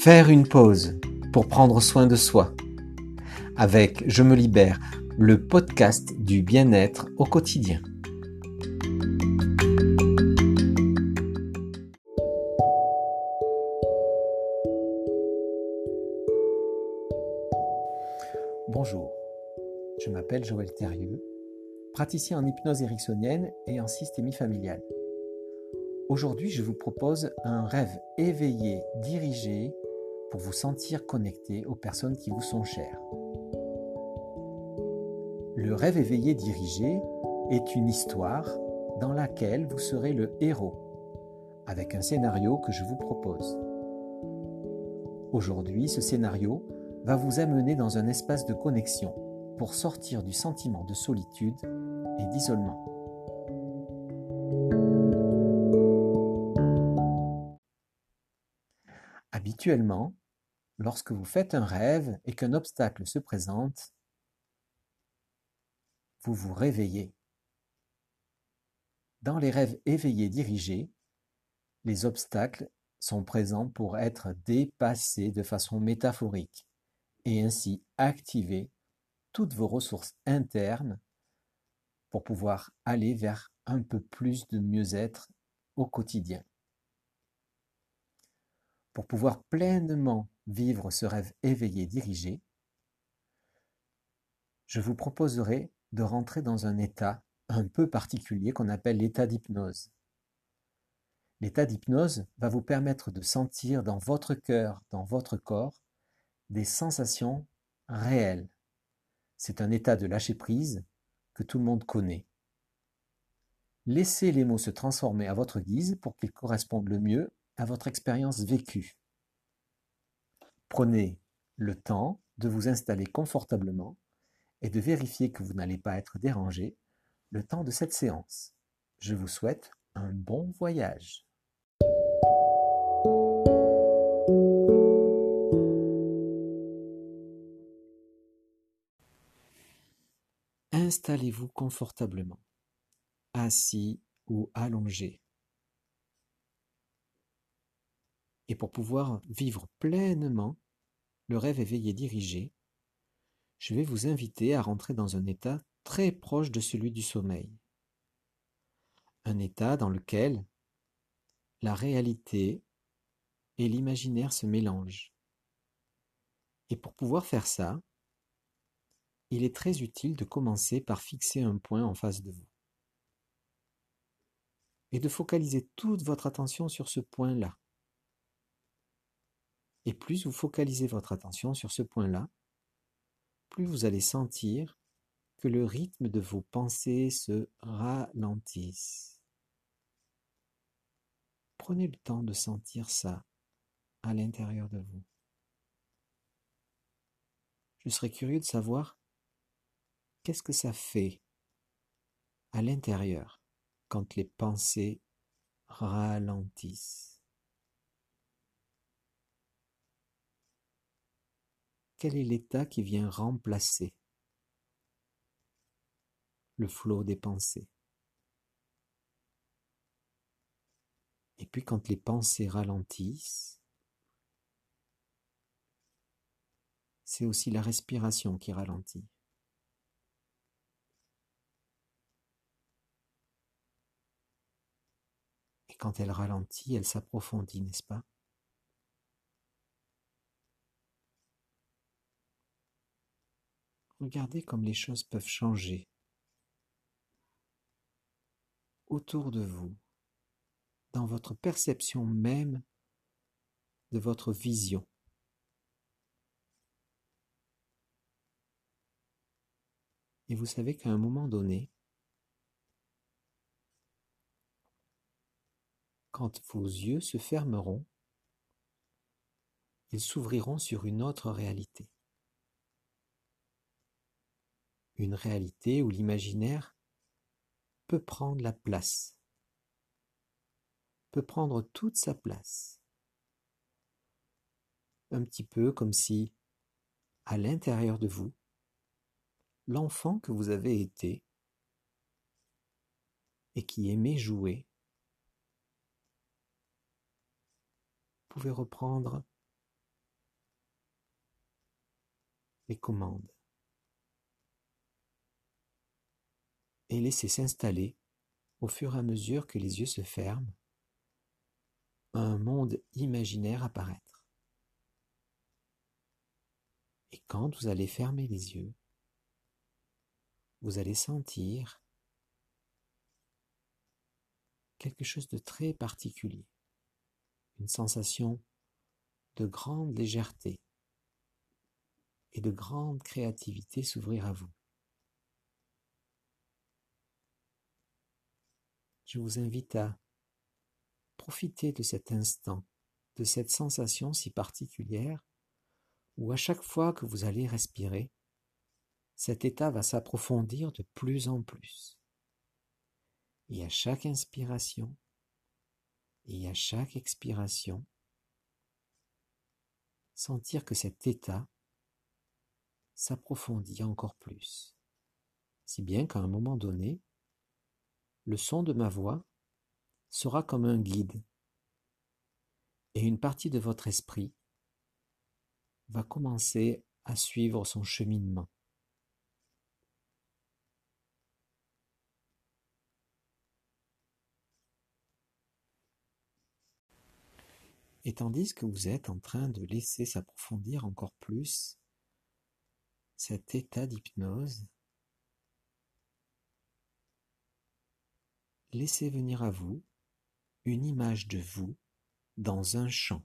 Faire une pause pour prendre soin de soi. Avec Je me libère, le podcast du bien-être au quotidien. Bonjour, je m'appelle Joël Thérieux, praticien en hypnose ericksonienne et en systémie familiale. Aujourd'hui, je vous propose un rêve éveillé, dirigé, vous sentir connecté aux personnes qui vous sont chères. Le rêve éveillé dirigé est une histoire dans laquelle vous serez le héros, avec un scénario que je vous propose. Aujourd'hui, ce scénario va vous amener dans un espace de connexion pour sortir du sentiment de solitude et d'isolement. Habituellement, lorsque vous faites un rêve et qu'un obstacle se présente, vous vous réveillez. Dans les rêves éveillés dirigés, les obstacles sont présents pour être dépassés de façon métaphorique et ainsi activer toutes vos ressources internes pour pouvoir aller vers un peu plus de mieux-être au quotidien. Pour pouvoir pleinement vivre ce rêve éveillé dirigé, je vous proposerai de rentrer dans un état un peu particulier qu'on appelle l'état d'hypnose. L'état d'hypnose va vous permettre de sentir dans votre cœur, dans votre corps, des sensations réelles. C'est un état de lâcher prise que tout le monde connaît. Laissez les mots se transformer à votre guise pour qu'ils correspondent le mieux à votre expérience vécue. Prenez le temps de vous installer confortablement et de vérifier que vous n'allez pas être dérangé le temps de cette séance. Je vous souhaite un bon voyage. Installez-vous confortablement, assis ou allongé. Et pour pouvoir vivre pleinement le rêve éveillé dirigé, je vais vous inviter à rentrer dans un état très proche de celui du sommeil. Un état dans lequel la réalité et l'imaginaire se mélangent. Et pour pouvoir faire ça, il est très utile de commencer par fixer un point en face de vous. Et de focaliser toute votre attention sur ce point-là. Et plus vous focalisez votre attention sur ce point-là, plus vous allez sentir que le rythme de vos pensées se ralentisse. Prenez le temps de sentir ça à l'intérieur de vous. Je serais curieux de savoir qu'est-ce que ça fait à l'intérieur quand les pensées ralentissent. Quel est l'état qui vient remplacer le flot des pensées? Et puis quand les pensées ralentissent, c'est aussi la respiration qui ralentit. Et quand elle ralentit, elle s'approfondit, n'est-ce pas? Regardez comme les choses peuvent changer autour de vous, dans votre perception même de votre vision. Et vous savez qu'à un moment donné, quand vos yeux se fermeront, ils s'ouvriront sur une autre réalité une réalité où l'imaginaire peut prendre la place, peut prendre toute sa place. Un petit peu comme si, à l'intérieur de vous, l'enfant que vous avez été et qui aimait jouer pouvait reprendre les commandes. Et laissez s'installer, au fur et à mesure que les yeux se ferment, un monde imaginaire apparaître. Et quand vous allez fermer les yeux, vous allez sentir quelque chose de très particulier, une sensation de grande légèreté et de grande créativité s'ouvrir à vous. Je vous invite à profiter de cet instant, de cette sensation si particulière, où à chaque fois que vous allez respirer, cet état va s'approfondir de plus en plus. Et à chaque inspiration et à chaque expiration, sentir que cet état s'approfondit encore plus, si bien qu'à un moment donné, le son de ma voix sera comme un guide, et une partie de votre esprit va commencer à suivre son cheminement. Et tandis que vous êtes en train de laisser s'approfondir encore plus cet état d'hypnose, laissez venir à vous une image de vous dans un champ.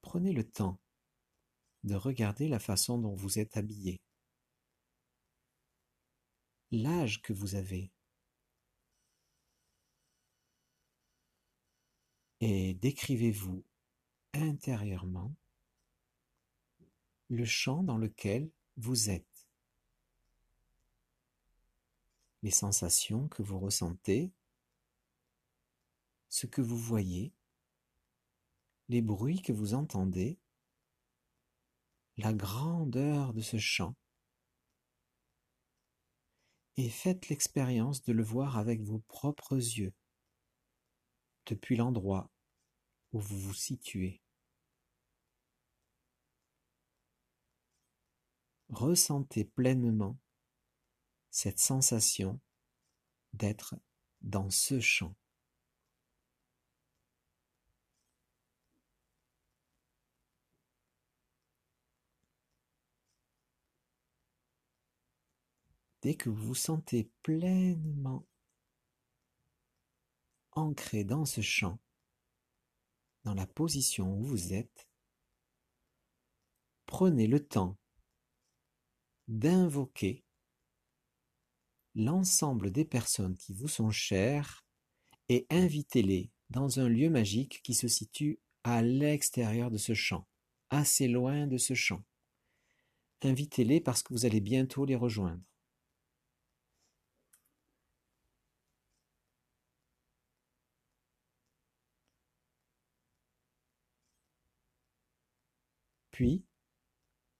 Prenez le temps de regarder la façon dont vous êtes habillé l'âge que vous avez. Et décrivez-vous intérieurement le champ dans lequel vous êtes, les sensations que vous ressentez, ce que vous voyez, les bruits que vous entendez, la grandeur de ce champ et faites l'expérience de le voir avec vos propres yeux, depuis l'endroit où vous vous situez. Ressentez pleinement cette sensation d'être dans ce champ. Dès que vous vous sentez pleinement ancré dans ce champ, dans la position où vous êtes, prenez le temps d'invoquer l'ensemble des personnes qui vous sont chères et invitez-les dans un lieu magique qui se situe à l'extérieur de ce champ, assez loin de ce champ. Invitez-les parce que vous allez bientôt les rejoindre. Puis,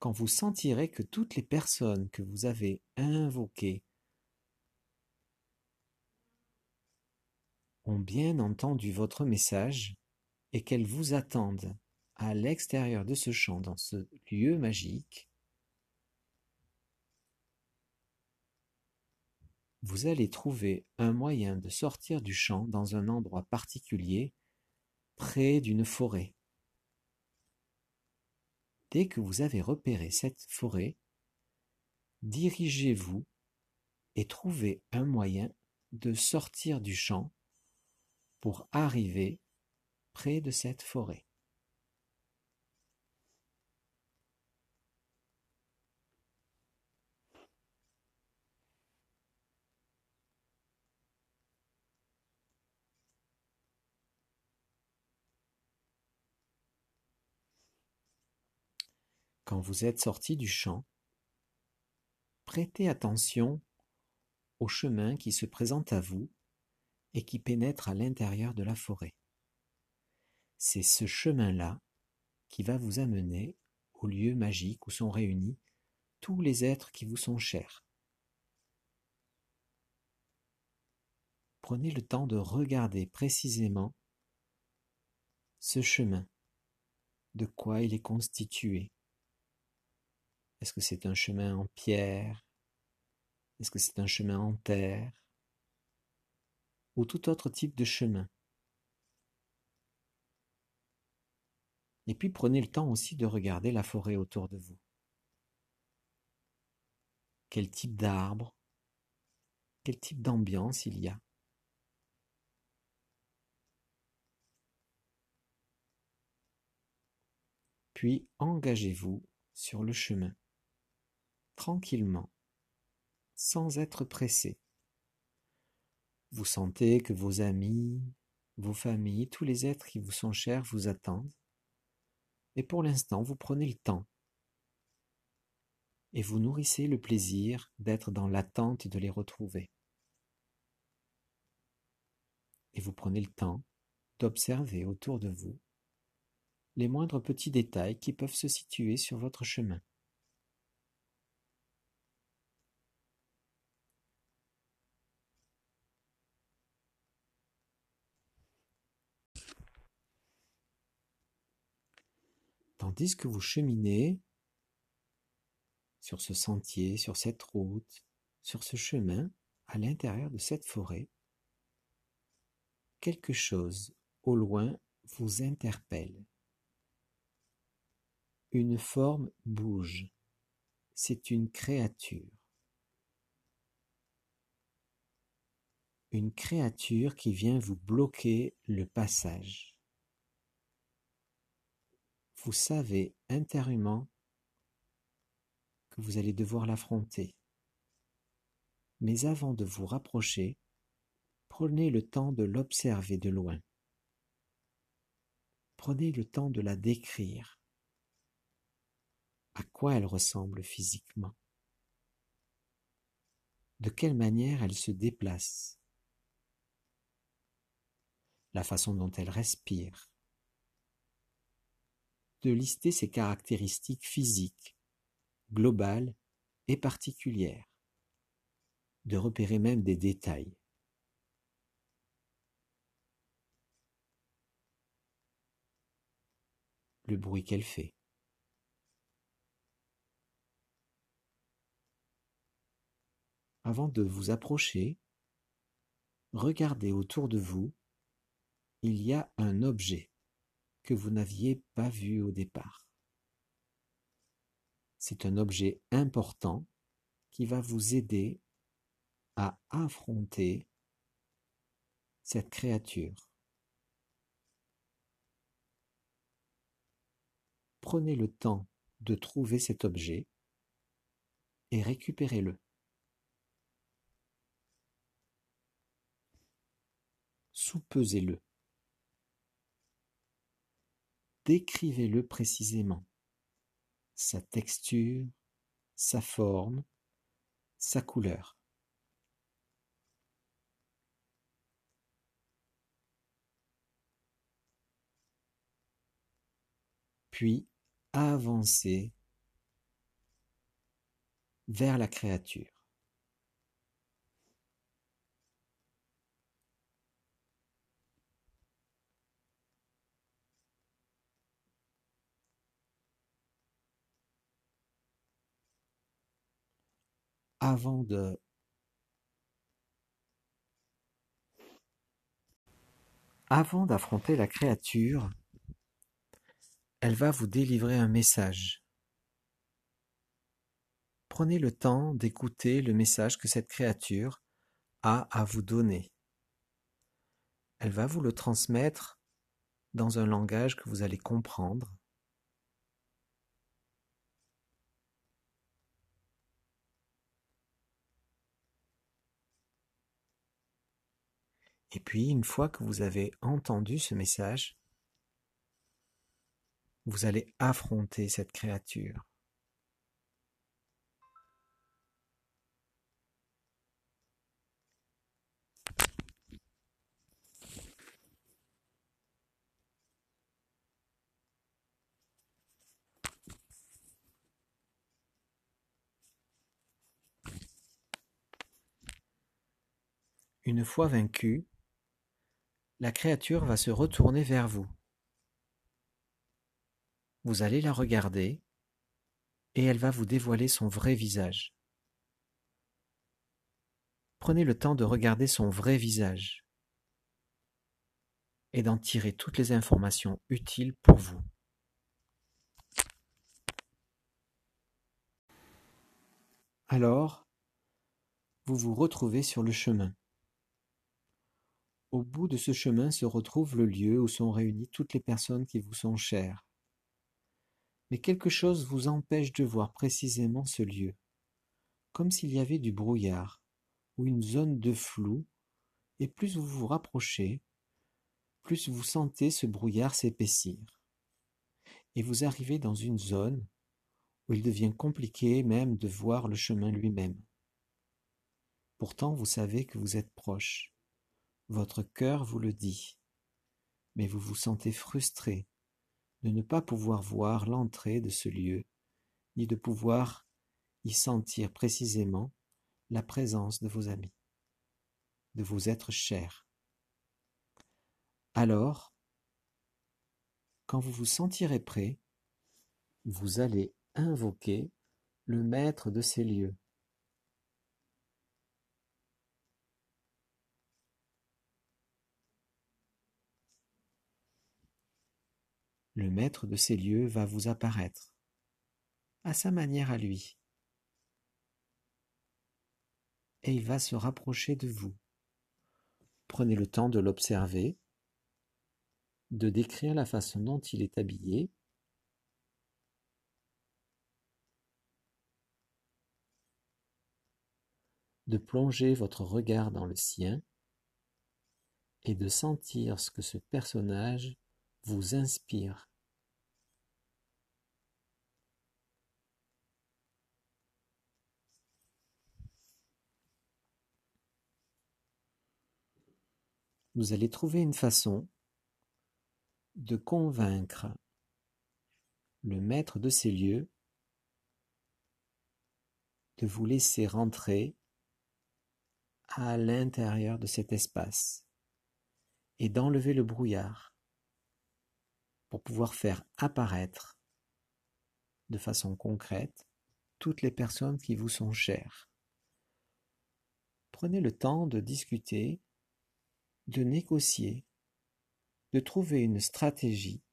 quand vous sentirez que toutes les personnes que vous avez invoquées ont bien entendu votre message et qu'elles vous attendent à l'extérieur de ce champ, dans ce lieu magique, vous allez trouver un moyen de sortir du champ dans un endroit particulier, près d'une forêt. Dès que vous avez repéré cette forêt, dirigez-vous et trouvez un moyen de sortir du champ pour arriver près de cette forêt. Quand vous êtes sorti du champ, prêtez attention au chemin qui se présente à vous et qui pénètre à l'intérieur de la forêt. C'est ce chemin-là qui va vous amener au lieu magique où sont réunis tous les êtres qui vous sont chers. Prenez le temps de regarder précisément ce chemin, de quoi il est constitué. Est-ce que c'est un chemin en pierre? Est-ce que c'est un chemin en terre? Ou tout autre type de chemin. Et puis prenez le temps aussi de regarder la forêt autour de vous. Quel type d'arbre? Quel type d'ambiance il y a? Puis engagez-vous sur le chemin, tranquillement, sans être pressé. Vous sentez que vos amis, vos familles, tous les êtres qui vous sont chers vous attendent. Et pour l'instant, vous prenez le temps et vous nourrissez le plaisir d'être dans l'attente de les retrouver. Et vous prenez le temps d'observer autour de vous les moindres petits détails qui peuvent se situer sur votre chemin. Tandis que vous cheminez sur ce sentier, sur cette route, sur ce chemin, à l'intérieur de cette forêt, quelque chose au loin vous interpelle. Une forme bouge. C'est une créature. Une créature qui vient vous bloquer le passage. Vous savez intérieurement que vous allez devoir l'affronter. Mais avant de vous rapprocher, prenez le temps de l'observer de loin. Prenez le temps de la décrire. À quoi elle ressemble physiquement? De quelle manière elle se déplace? La façon dont elle respire De lister ses caractéristiques physiques globale et particulière, de repérer même des détails. Le bruit qu'elle fait. Avant de vous approcher, regardez autour de vous, il y a un objet que vous n'aviez pas vu au départ. C'est un objet important qui va vous aider à affronter cette créature. Prenez le temps de trouver cet objet et récupérez-le. Soupesez-le. Décrivez-le précisément sa texture, sa forme, sa couleur. Puis avancer vers la créature. Avant de d'affronter la créature, elle va vous délivrer un message. Prenez le temps d'écouter le message que cette créature a à vous donner. Elle va vous le transmettre dans un langage que vous allez comprendre Et puis, une fois que vous avez entendu ce message, vous allez affronter cette créature. Une fois vaincu, la créature va se retourner vers vous. Vous allez la regarder et elle va vous dévoiler son vrai visage. Prenez le temps de regarder son vrai visage et d'en tirer toutes les informations utiles pour vous. Alors, vous vous retrouvez sur le chemin. Au bout de ce chemin se retrouve le lieu où sont réunies toutes les personnes qui vous sont chères. Mais quelque chose vous empêche de voir précisément ce lieu, comme s'il y avait du brouillard ou une zone de flou, et plus vous vous rapprochez, plus vous sentez ce brouillard s'épaissir. Et vous arrivez dans une zone où il devient compliqué même de voir le chemin lui-même. Pourtant vous savez que vous êtes proche. Votre cœur vous le dit, mais vous vous sentez frustré de ne pas pouvoir voir l'entrée de ce lieu, ni de pouvoir y sentir précisément la présence de vos amis, de vos êtres chers. Alors, quand vous vous sentirez prêt, vous allez invoquer le maître de ces lieux. Le maître de ces lieux va vous apparaître, à sa manière à lui, et il va se rapprocher de vous. Prenez le temps de l'observer, de décrire la façon dont il est habillé, de plonger votre regard dans le sien et de sentir ce que ce personnage vous inspire. Vous allez trouver une façon de convaincre le maître de ces lieux de vous laisser rentrer à l'intérieur de cet espace et d'enlever le brouillard pour pouvoir faire apparaître de façon concrète toutes les personnes qui vous sont chères. Prenez le temps de discuter, de négocier, de trouver une stratégie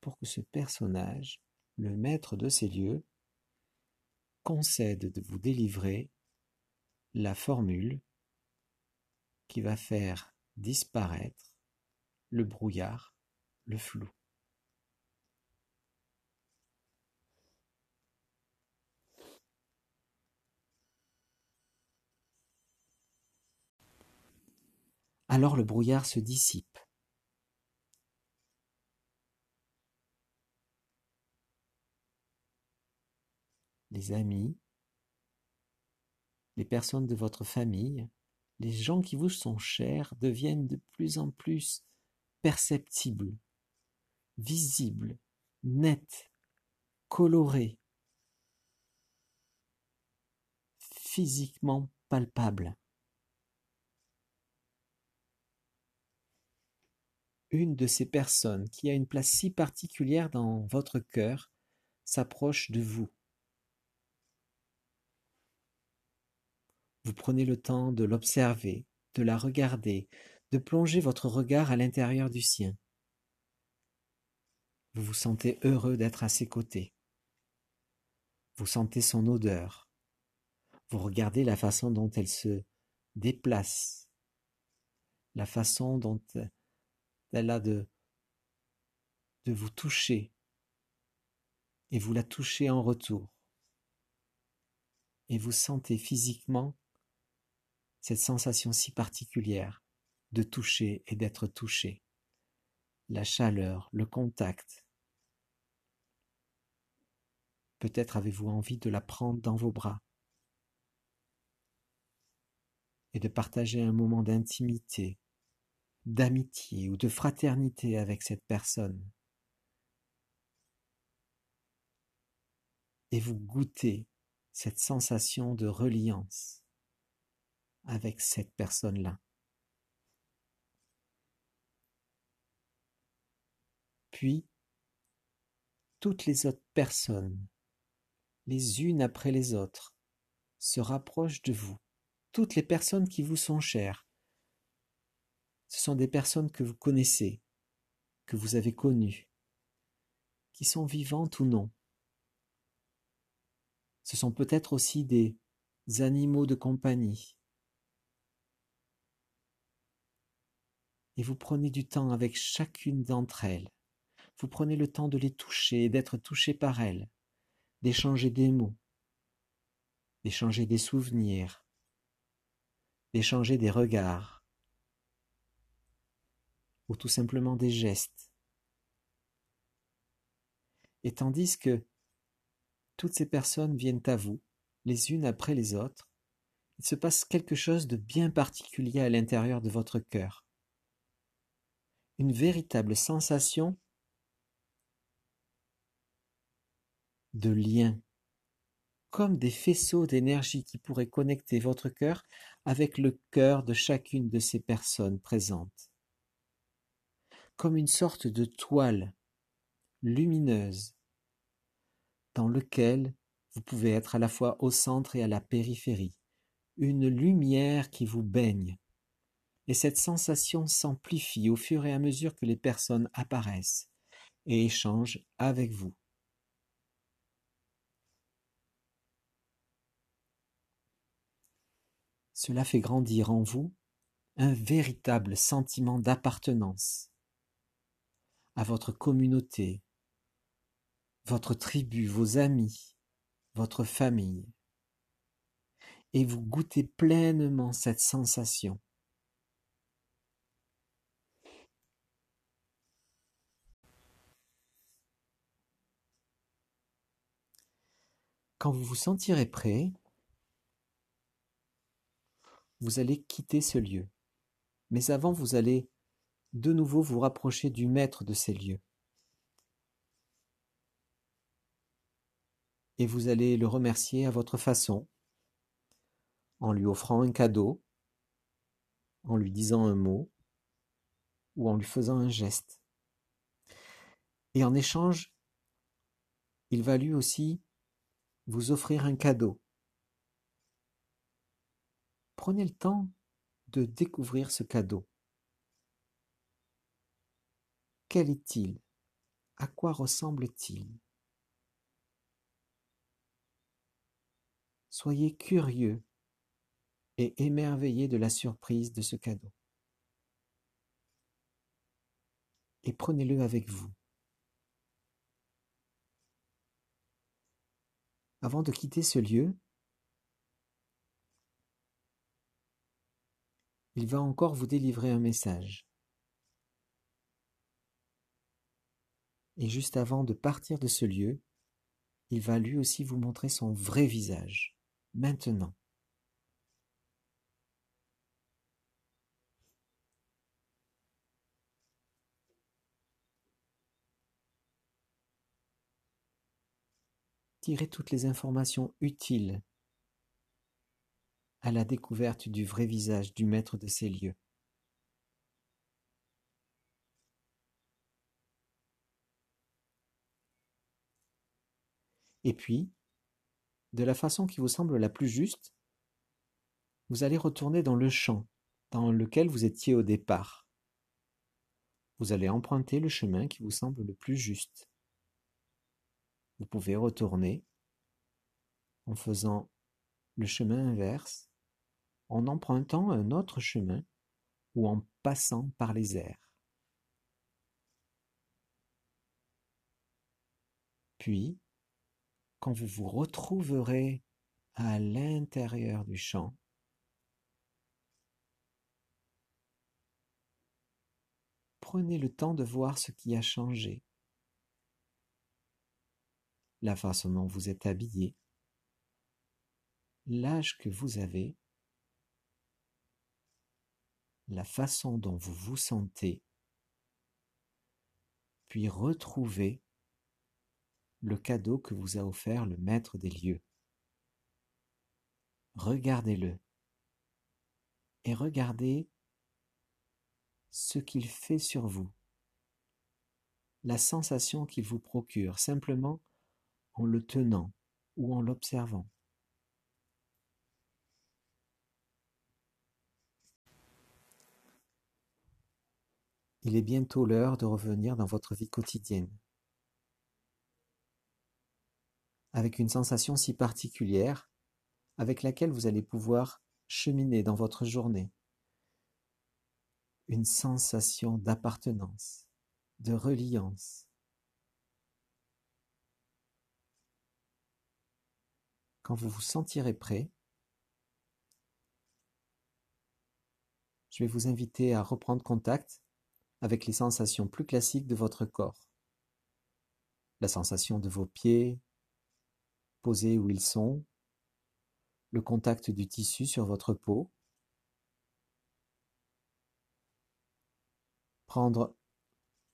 pour que ce personnage, le maître de ces lieux, concède de vous délivrer la formule qui va faire disparaître le brouillard le flou. Alors le brouillard se dissipe. Les amis, les personnes de votre famille, les gens qui vous sont chers deviennent de plus en plus perceptibles visible, net, coloré, physiquement palpable. Une de ces personnes qui a une place si particulière dans votre cœur s'approche de vous. Vous prenez le temps de l'observer, de la regarder, de plonger votre regard à l'intérieur du sien. Vous vous sentez heureux d'être à ses côtés. Vous sentez son odeur. Vous regardez la façon dont elle se déplace, la façon dont elle a de, de vous toucher, et vous la touchez en retour. Et vous sentez physiquement cette sensation si particulière de toucher et d'être touché. La chaleur, le contact, Peut-être avez-vous envie de la prendre dans vos bras et de partager un moment d'intimité, d'amitié ou de fraternité avec cette personne. Et vous goûtez cette sensation de reliance, avec cette personne-là. Puis, toutes les autres personnes, les unes après les autres, se rapprochent de vous. Toutes les personnes qui vous sont chères. Ce sont des personnes que vous connaissez, que vous avez connues, qui sont vivantes ou non. Ce sont peut-être aussi des animaux de compagnie. Et vous prenez du temps avec chacune d'entre elles. Vous prenez le temps de les toucher, d'être touché par elles, d'échanger des mots, d'échanger des souvenirs, d'échanger des regards, ou tout simplement des gestes. Et tandis que toutes ces personnes viennent à vous, les unes après les autres, il se passe quelque chose de bien particulier à l'intérieur de votre cœur. Une véritable sensation de lien, comme des faisceaux d'énergie qui pourraient connecter votre cœur avec le cœur de chacune de ces personnes présentes, comme une sorte de toile lumineuse dans lequel vous pouvez être à la fois au centre et à la périphérie, une lumière qui vous baigne. Et cette sensation s'amplifie au fur et à mesure que les personnes apparaissent et échangent avec vous. Cela fait grandir en vous un véritable sentiment d'appartenance à votre communauté, votre tribu, vos amis, votre famille, et vous goûtez pleinement cette sensation. Quand vous vous sentirez prêt, vous allez quitter ce lieu. Mais avant, vous allez de nouveau vous rapprocher du maître de ces lieux. et vous allez le remercier à votre façon, en lui offrant un cadeau, en lui disant un mot ou en lui faisant un geste. Et en échange, il va lui aussi vous offrir un cadeau. Prenez le temps de découvrir ce cadeau. Quel est-il? À quoi ressemble-t-il? Soyez curieux et émerveillé de la surprise de ce cadeau. Et prenez-le avec vous. Avant de quitter ce lieu, il va encore vous délivrer un message. Et juste avant de partir de ce lieu, il va lui aussi vous montrer son vrai visage maintenant Tirez toutes les informations utiles à la découverte du vrai visage du maître de ces lieux. Et puis, de la façon qui vous semble la plus juste, vous allez retourner dans le champ dans lequel vous étiez au départ. Vous allez emprunter le chemin qui vous semble le plus juste. Vous pouvez retourner en faisant le chemin inverse, en empruntant un autre chemin ou en passant par les airs. Puis, quand vous vous retrouverez à l'intérieur du champ, prenez le temps de voir ce qui a changé, la façon dont vous êtes habillé, l'âge que vous avez, la façon dont vous vous sentez, puis retrouvez le cadeau que vous a offert le maître des lieux. Regardez-le. et regardez ce qu'il fait sur vous, la sensation qu'il vous procure simplement en le tenant ou en l'observant. Il est bientôt l'heure de revenir dans votre vie quotidienne. Avec une sensation si particulière, avec laquelle vous allez pouvoir cheminer dans votre journée. Une sensation d'appartenance, de reliance. Quand vous vous sentirez prêt, je vais vous inviter à reprendre contact avec les sensations plus classiques de votre corps. La sensation de vos pieds posés où ils sont, le contact du tissu sur votre peau, prendre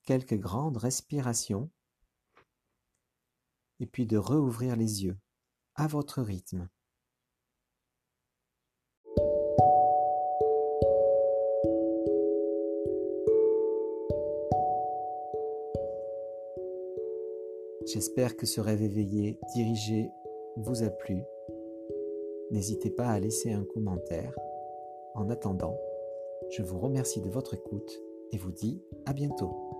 quelques grandes respirations et puis de rouvrir les yeux à votre rythme. J'espère que ce rêve éveillé dirigé vous a plu. N'hésitez pas à laisser un commentaire. En attendant, je vous remercie de votre écoute et vous dis à bientôt.